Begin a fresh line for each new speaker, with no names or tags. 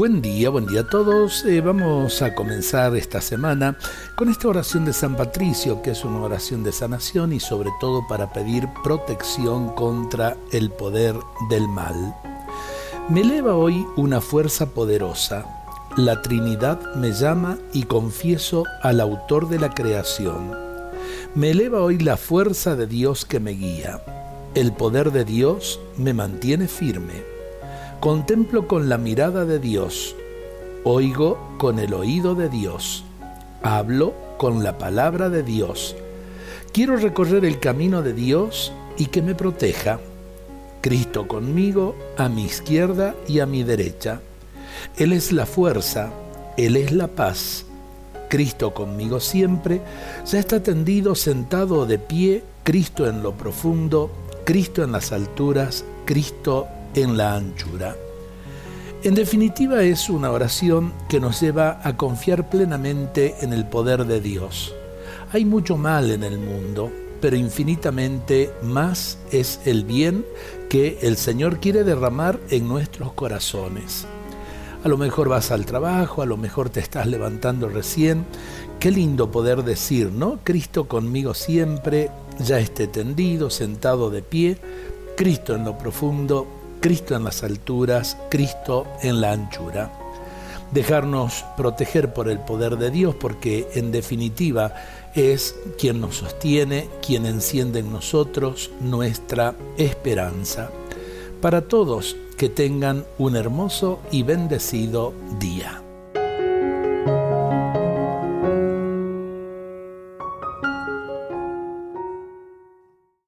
Buen día, buen día a todos. Eh, vamos a comenzar esta semana con esta oración de San Patricio, que es una oración de sanación y sobre todo para pedir protección contra el poder del mal. Me eleva hoy una fuerza poderosa. La Trinidad me llama y confieso al autor de la creación. Me eleva hoy la fuerza de Dios que me guía. El poder de Dios me mantiene firme. Contemplo con la mirada de Dios, oigo con el oído de Dios, hablo con la palabra de Dios. Quiero recorrer el camino de Dios y que me proteja. Cristo conmigo, a mi izquierda y a mi derecha. Él es la fuerza, Él es la paz. Cristo conmigo siempre, ya está tendido, sentado de pie, Cristo en lo profundo, Cristo en las alturas, Cristo en la anchura. En definitiva es una oración que nos lleva a confiar plenamente en el poder de Dios. Hay mucho mal en el mundo, pero infinitamente más es el bien que el Señor quiere derramar en nuestros corazones. A lo mejor vas al trabajo, a lo mejor te estás levantando recién. Qué lindo poder decir, ¿no? Cristo conmigo siempre, ya esté tendido, sentado de pie, Cristo en lo profundo, Cristo en las alturas, Cristo en la anchura. Dejarnos proteger por el poder de Dios porque en definitiva es quien nos sostiene, quien enciende en nosotros nuestra esperanza. Para todos que tengan un hermoso y bendecido día.